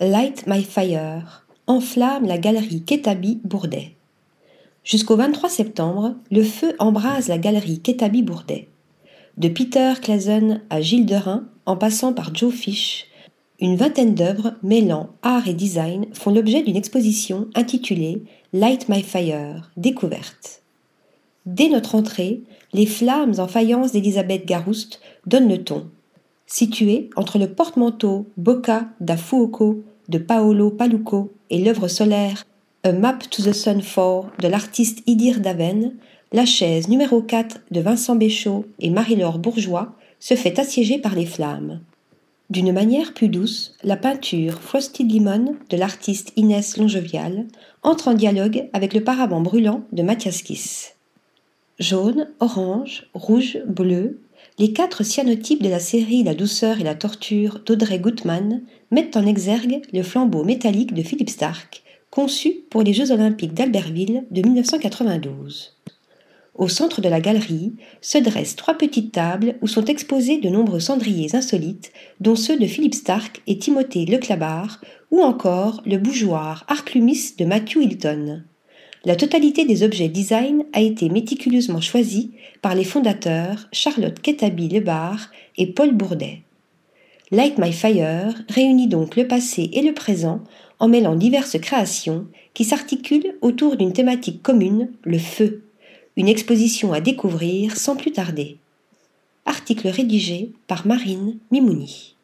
Light My Fire enflamme la galerie Ketabi Bourdet. Jusqu'au 23 septembre, le feu embrase la galerie Ketabi Bourdet. De Peter Clason à Gilles Derain, en passant par Joe Fish, une vingtaine d'œuvres mêlant art et design font l'objet d'une exposition intitulée Light My Fire, découverte. Dès notre entrée, les flammes en faïence d'Elisabeth Garouste donnent le ton. Situé entre le porte-manteau Bocca da Fuoco de Paolo Paluco et l'œuvre solaire A Map to the Sun 4 de l'artiste Idir Daven, la chaise numéro 4 de Vincent Béchaud et Marie-Laure Bourgeois se fait assiéger par les flammes. D'une manière plus douce, la peinture Frosted Lemon de l'artiste Inès Longevial entre en dialogue avec le paravent brûlant de Mathias Kiss. Jaune, orange, rouge, bleu, les quatre cyanotypes de la série La douceur et la torture d'Audrey Gutmann mettent en exergue le flambeau métallique de Philippe Stark, conçu pour les Jeux olympiques d'Albertville de 1992. Au centre de la galerie se dressent trois petites tables où sont exposés de nombreux cendriers insolites, dont ceux de Philippe Stark et Timothée Leclabar, ou encore le bougeoir Arclumis de Matthew Hilton. La totalité des objets design a été méticuleusement choisie par les fondateurs Charlotte Ketabi Lebar et Paul Bourdet. Light My Fire réunit donc le passé et le présent en mêlant diverses créations qui s'articulent autour d'une thématique commune, le feu une exposition à découvrir sans plus tarder. Article rédigé par Marine Mimouni.